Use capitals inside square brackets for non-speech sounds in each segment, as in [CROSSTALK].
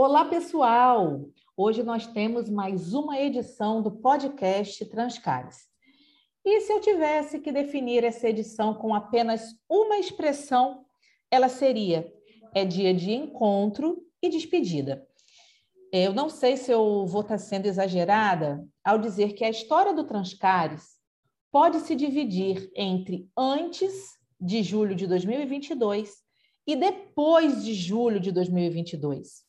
Olá, pessoal! Hoje nós temos mais uma edição do podcast Transcares. E se eu tivesse que definir essa edição com apenas uma expressão, ela seria: é dia de encontro e despedida. Eu não sei se eu vou estar sendo exagerada ao dizer que a história do Transcares pode se dividir entre antes de julho de 2022 e depois de julho de 2022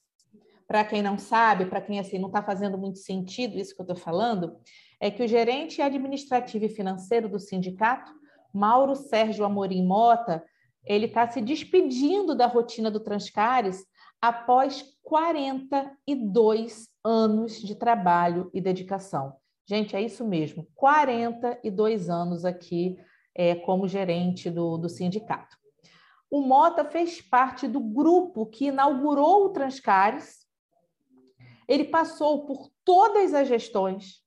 para quem não sabe, para quem assim não está fazendo muito sentido isso que eu estou falando, é que o gerente administrativo e financeiro do sindicato, Mauro Sérgio Amorim Mota, ele está se despedindo da rotina do Transcares após 42 anos de trabalho e dedicação. Gente, é isso mesmo, 42 anos aqui é, como gerente do, do sindicato. O Mota fez parte do grupo que inaugurou o Transcares ele passou por todas as gestões,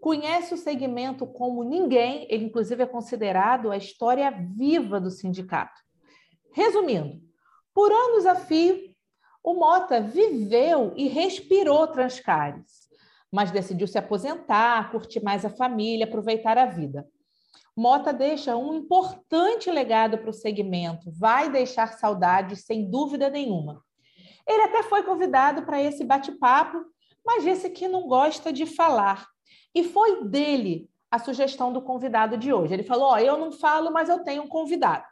conhece o segmento como ninguém, ele, inclusive, é considerado a história viva do sindicato. Resumindo, por anos a fio, o Mota viveu e respirou Transcares, mas decidiu se aposentar, curtir mais a família, aproveitar a vida. Mota deixa um importante legado para o segmento, vai deixar saudades, sem dúvida nenhuma. Ele até foi convidado para esse bate-papo, mas disse que não gosta de falar. E foi dele a sugestão do convidado de hoje. Ele falou: oh, eu não falo, mas eu tenho um convidado.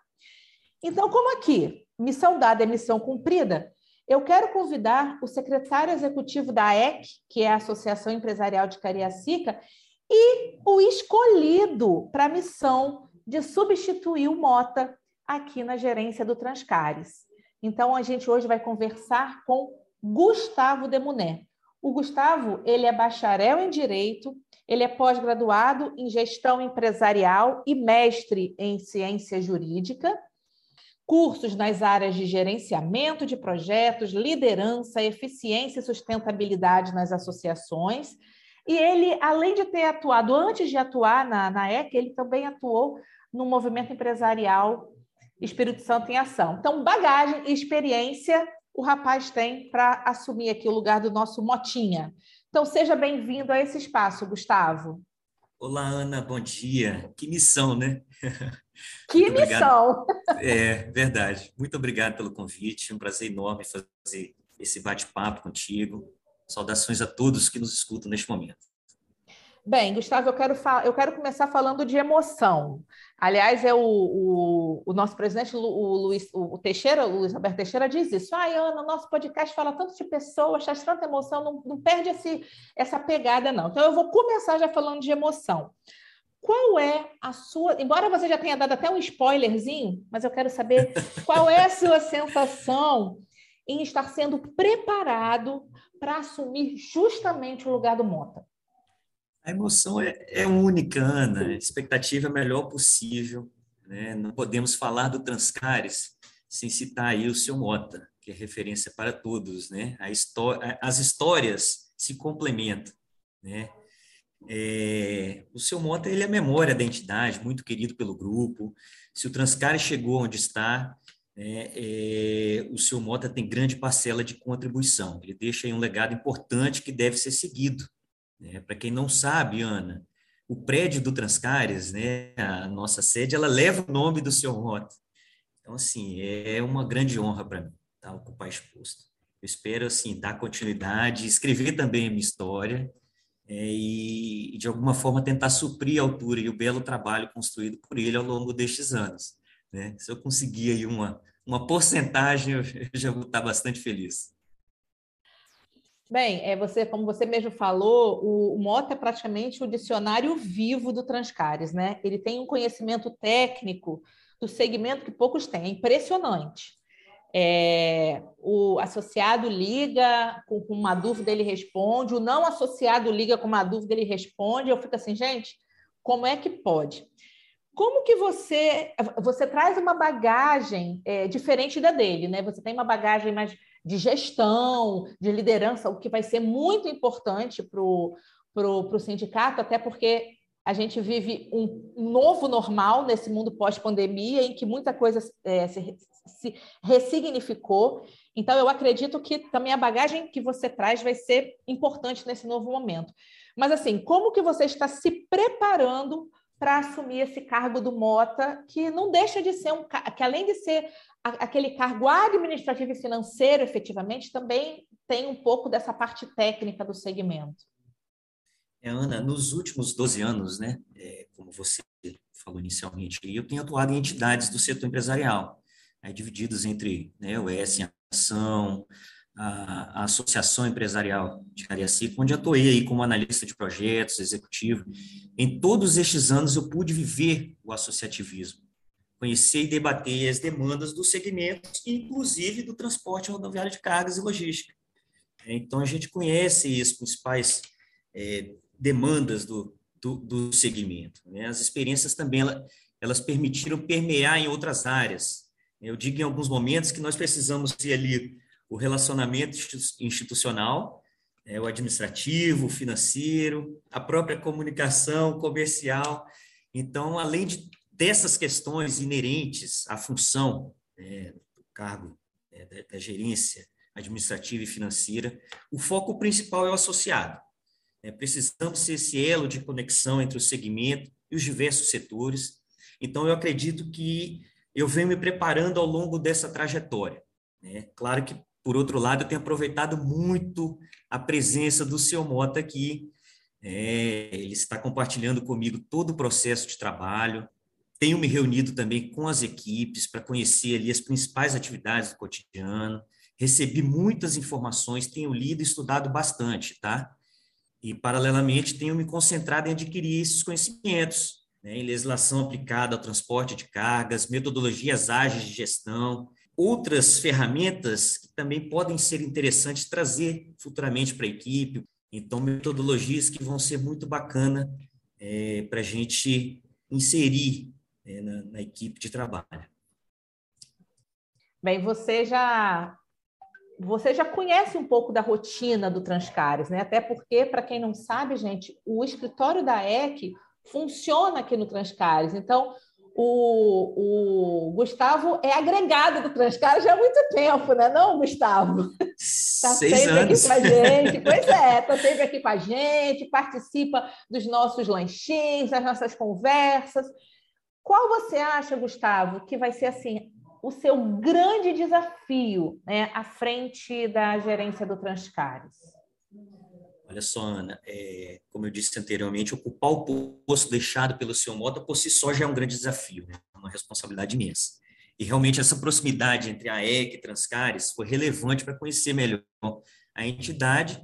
Então, como aqui, missão dada é missão cumprida, eu quero convidar o secretário executivo da AEC, que é a Associação Empresarial de Cariacica, e o escolhido para a missão de substituir o Mota aqui na gerência do Transcares. Então, a gente hoje vai conversar com Gustavo Demuné. O Gustavo, ele é bacharel em Direito, ele é pós-graduado em Gestão Empresarial e mestre em Ciência Jurídica, cursos nas áreas de gerenciamento de projetos, liderança, eficiência e sustentabilidade nas associações. E ele, além de ter atuado, antes de atuar na, na EC, ele também atuou no movimento empresarial Espírito Santo em Ação. Então, bagagem e experiência o rapaz tem para assumir aqui o lugar do nosso Motinha. Então, seja bem-vindo a esse espaço, Gustavo. Olá, Ana, bom dia. Que missão, né? [LAUGHS] Que missão! É, verdade. Muito obrigado pelo convite. Um prazer enorme fazer esse bate-papo contigo. Saudações a todos que nos escutam neste momento. Bem, Gustavo, eu quero, eu quero começar falando de emoção. Aliás, é o, o, o nosso presidente, o, Luiz, o Teixeira, o Luiz Alberto Teixeira, diz isso. Ai, Ana, nosso podcast fala tanto de pessoas, traz tanta emoção, não, não perde esse, essa pegada, não. Então, eu vou começar já falando de emoção. Qual é a sua. Embora você já tenha dado até um spoilerzinho, mas eu quero saber [LAUGHS] qual é a sua sensação em estar sendo preparado para assumir justamente o lugar do Mota. A emoção é, é única, Ana. A expectativa é a melhor possível. Né? Não podemos falar do Transcares sem citar aí o seu Mota, que é referência para todos. Né? As histórias se complementam. Né? É, o seu Mota ele é a memória da entidade, muito querido pelo grupo. Se o Transcares chegou onde está, né, é, o seu Mota tem grande parcela de contribuição. Ele deixa um legado importante que deve ser seguido. Né? Para quem não sabe, Ana, o prédio do Transcares, né, a nossa sede, ela leva o nome do seu Mota. Então, assim, é uma grande honra para mim tá, ocupar esse posto. Eu espero, assim, dar continuidade, escrever também a minha história é, e, de alguma forma, tentar suprir a altura e o belo trabalho construído por ele ao longo destes anos. Né? Se eu conseguir aí uma, uma porcentagem, [LAUGHS] eu já vou estar bastante feliz. Bem, é você, como você mesmo falou, o, Mota é praticamente o dicionário vivo do Transcares, né? Ele tem um conhecimento técnico do segmento que poucos têm, é impressionante. É, o associado liga com, com, uma dúvida, ele responde, o não associado liga com uma dúvida, ele responde. Eu fico assim, gente, como é que pode? Como que você você traz uma bagagem é, diferente da dele, né? Você tem uma bagagem mais de gestão, de liderança, o que vai ser muito importante para o sindicato, até porque a gente vive um novo normal nesse mundo pós-pandemia, em que muita coisa é, se, se ressignificou. Então, eu acredito que também a bagagem que você traz vai ser importante nesse novo momento. Mas, assim, como que você está se preparando para assumir esse cargo do Mota, que não deixa de ser um que além de ser aquele cargo administrativo e financeiro, efetivamente, também tem um pouco dessa parte técnica do segmento. É, Ana, nos últimos 12 anos, né, é, como você falou inicialmente, eu tenho atuado em entidades do setor empresarial, né, divididas entre né, o ES em Ação, a, a, Associação Empresarial de Cariacica, onde atuei aí como analista de projetos, executivo. Em todos estes anos eu pude viver o associativismo, conhecer e debater as demandas dos segmentos, inclusive do transporte rodoviário de cargas e logística. Então, a gente conhece as principais é, demandas do, do, do segmento. Né? As experiências também, elas, elas permitiram permear em outras áreas. Eu digo em alguns momentos que nós precisamos ter ali o relacionamento institucional, é, o administrativo, o financeiro, a própria comunicação comercial. Então, além de, dessas questões inerentes à função é, do cargo é, da, da, gerência administrativa e financeira, o foco principal é o associado. É, precisamos ser esse elo de conexão entre o segmento e os diversos setores. Então, eu acredito que eu venho me preparando ao longo dessa trajetória. Né? Claro que por outro lado, eu tenho aproveitado muito a presença do seu Mota aqui. É, ele está compartilhando comigo todo o processo de trabalho. Tenho me reunido também com as equipes para conhecer ali as principais atividades do cotidiano. Recebi muitas informações, tenho lido e estudado bastante, tá? E, paralelamente, tenho me concentrado em adquirir esses conhecimentos, né, em legislação aplicada ao transporte de cargas, metodologias ágeis de gestão, outras ferramentas que também podem ser interessantes trazer futuramente para a equipe. Então, metodologias que vão ser muito bacana é, para a gente inserir é, na, na equipe de trabalho. Bem, você já você já conhece um pouco da rotina do Transcares, né? Até porque, para quem não sabe, gente, o escritório da EC funciona aqui no Transcares. Então, o, o Gustavo é agregado do Transcar já há muito tempo, né? Não, Gustavo? Está sempre anos. aqui com a gente. Pois é, está sempre aqui com a gente, participa dos nossos lanchinhos, das nossas conversas. Qual você acha, Gustavo, que vai ser assim o seu grande desafio né, à frente da gerência do Transcares? Olha só, Ana, é, como eu disse anteriormente, ocupar o posto deixado pelo seu Mota por si só já é um grande desafio, né? É uma responsabilidade imensa. E realmente essa proximidade entre a EC e Transcares foi relevante para conhecer melhor a entidade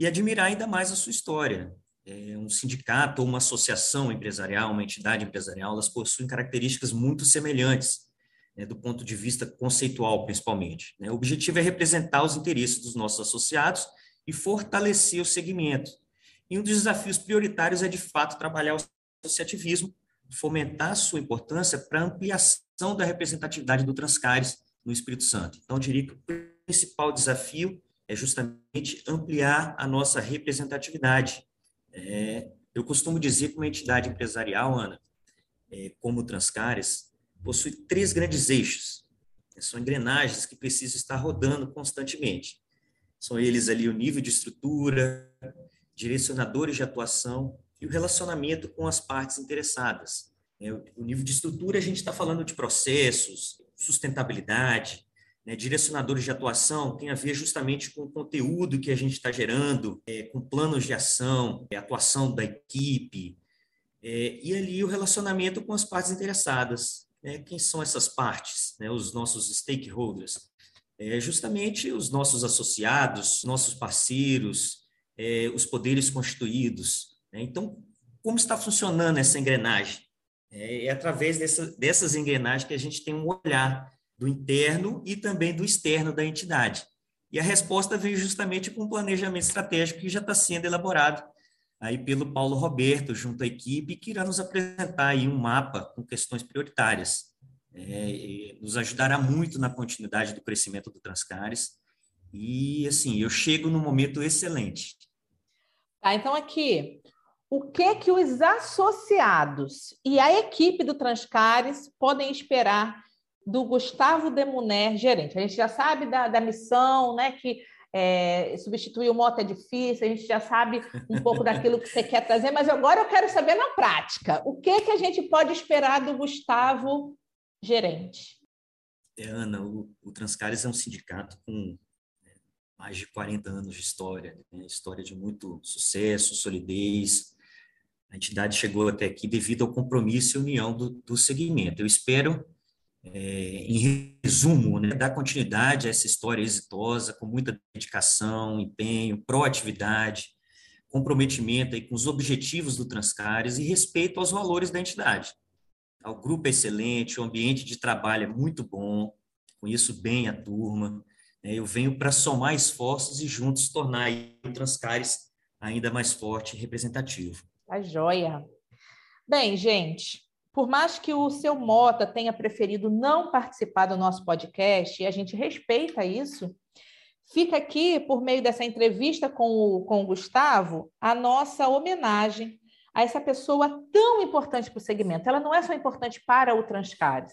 e admirar ainda mais a sua história. É, um sindicato ou uma associação empresarial, uma entidade empresarial, elas possuem características muito semelhantes, né, do ponto de vista conceitual, principalmente. Né? O objetivo é representar os interesses dos nossos associados e fortalecer o segmento. E um dos desafios prioritários é, de fato, trabalhar o associativismo, fomentar sua importância para ampliação da representatividade do Transcares no Espírito Santo. Então, eu diria que o principal desafio é justamente ampliar a nossa representatividade. É, eu costumo dizer que uma entidade empresarial, Ana, é, como o Transcares, possui três grandes eixos. São engrenagens que precisam estar rodando constantemente. São eles ali o nível de estrutura, direcionadores de atuação e o relacionamento com as partes interessadas. É, o nível de estrutura, a gente está falando de processos, sustentabilidade, né, direcionadores de atuação tem a ver justamente com o conteúdo que a gente está gerando, é, com planos de ação, é, atuação da equipe, é, e ali o relacionamento com as partes interessadas. Né, quem são essas partes? Né, os nossos stakeholders é justamente os nossos associados, nossos parceiros, é, os poderes constituídos. Né? Então, como está funcionando essa engrenagem? É, é através dessa, dessas engrenagens que a gente tem um olhar do interno e também do externo da entidade. E a resposta veio justamente com o planejamento estratégico que já está sendo elaborado aí pelo Paulo Roberto, junto à equipe, que irá nos apresentar aí um mapa com questões prioritárias é, nos ajudará muito na continuidade do crescimento do Transcares. E, assim, eu chego num momento excelente. Tá, então aqui, o que que os associados e a equipe do Transcares podem esperar do Gustavo Demuner, gerente. A gente já sabe da, da missão, né? Que é, substituir o moto é difícil, a gente já sabe um pouco daquilo que você quer trazer, mas agora eu quero saber na prática, o que, que a gente pode esperar do Gustavo gerente? É, Ana, o, o Transcares é um sindicato com né, mais de 40 anos de história, né? história de muito sucesso, solidez. A entidade chegou até aqui devido ao compromisso e união do, do segmento. Eu espero é, em resumo, né, dar continuidade a essa história exitosa, com muita dedicação, empenho, proatividade, comprometimento aí com os objetivos do Transcares e respeito aos valores da entidade. O grupo é excelente, o ambiente de trabalho é muito bom, conheço bem a turma, né, eu venho para somar esforços e juntos tornar o Transcares ainda mais forte e representativo. Tá joia. Bem, gente, por mais que o seu Mota tenha preferido não participar do nosso podcast, e a gente respeita isso, fica aqui, por meio dessa entrevista com o, com o Gustavo, a nossa homenagem a essa pessoa tão importante para o segmento. Ela não é só importante para o Transcares,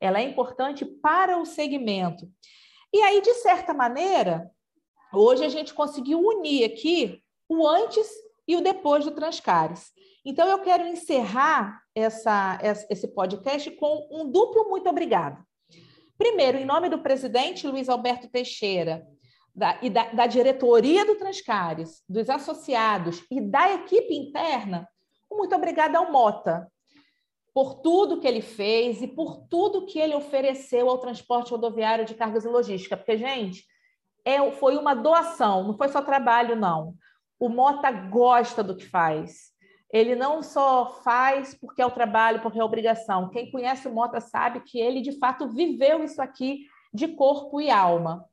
ela é importante para o segmento. E aí, de certa maneira, hoje a gente conseguiu unir aqui o antes e o depois do Transcares. Então, eu quero encerrar essa, esse podcast com um duplo muito obrigado. Primeiro, em nome do presidente Luiz Alberto Teixeira da, e da, da diretoria do Transcares, dos associados e da equipe interna, muito obrigada ao Mota por tudo que ele fez e por tudo que ele ofereceu ao transporte rodoviário de cargas e logística. Porque, gente, é, foi uma doação, não foi só trabalho, não. O Mota gosta do que faz ele não só faz porque é o trabalho, porque é obrigação. Quem conhece o Mota sabe que ele, de fato, viveu isso aqui de corpo e alma.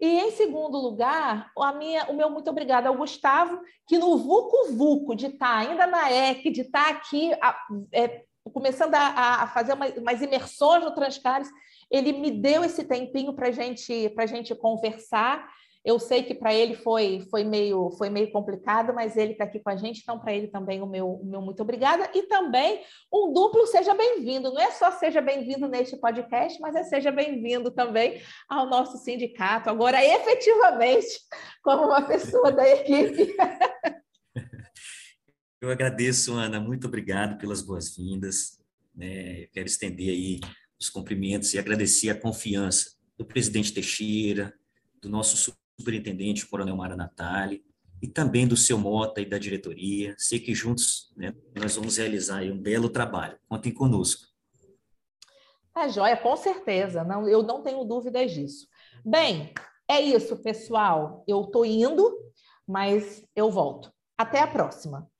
E, em segundo lugar, a minha, o meu muito obrigado ao Gustavo, que no Vucu Vucu, de estar ainda na EC, de estar aqui a, é, começando a, a fazer umas, umas, imersões no Transcares, ele me deu esse tempinho para gente, a gente conversar eu sei que para ele foi, foi, meio, foi meio complicado, mas ele está aqui com a gente, então para ele também o meu, o meu muito obrigada. E também um duplo seja bem-vindo. Não é só seja bem-vindo neste podcast, mas é seja bem-vindo também ao nosso sindicato, agora efetivamente como uma pessoa da equipe. [LAUGHS] Eu agradeço, Ana, muito obrigado pelas boas-vindas. Né? quero estender aí os cumprimentos e agradecer a confiança do presidente Teixeira, do nosso superintendente, Coronel Mara Natali, e também do seu Mota e da diretoria. Sei que juntos né, nós vamos realizar um belo trabalho. Contem conosco. Tá joia, com certeza. Não, eu não tenho dúvidas disso. Bem, é isso, pessoal. Eu estou indo, mas eu volto. Até a próxima.